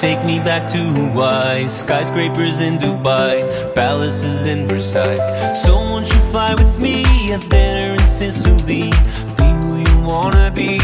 take me back to Hawaii. Skyscrapers in Dubai, palaces in Versailles. So won't you fly with me? A dinner in Sicily. Be who you wanna be.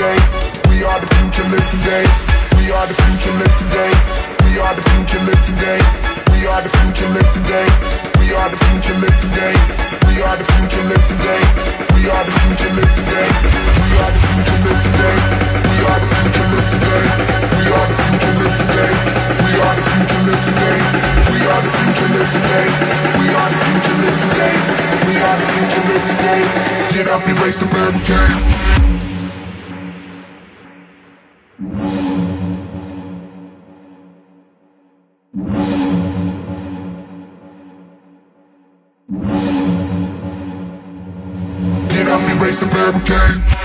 today. We are the future, live today. We are the future, live today. We are the future, live today. We are the future, live today. We are the future, live today. We are the future, live today. We are the future, live today. We are the future, live today. We are the future, live today. We are the future, live today. We are the future, live today. We are the future, live today. We are the future, live today. We are the future, live today. Get up, and raise the barricade. game.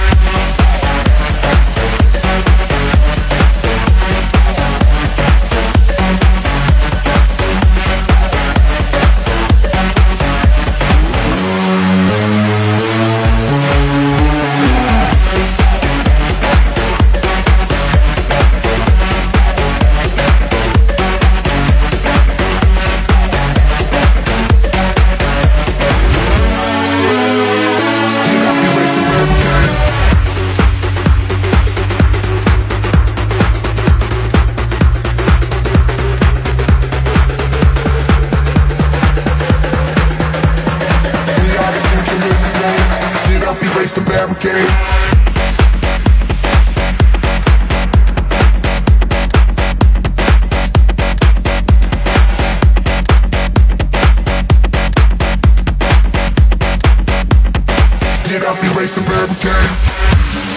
okay.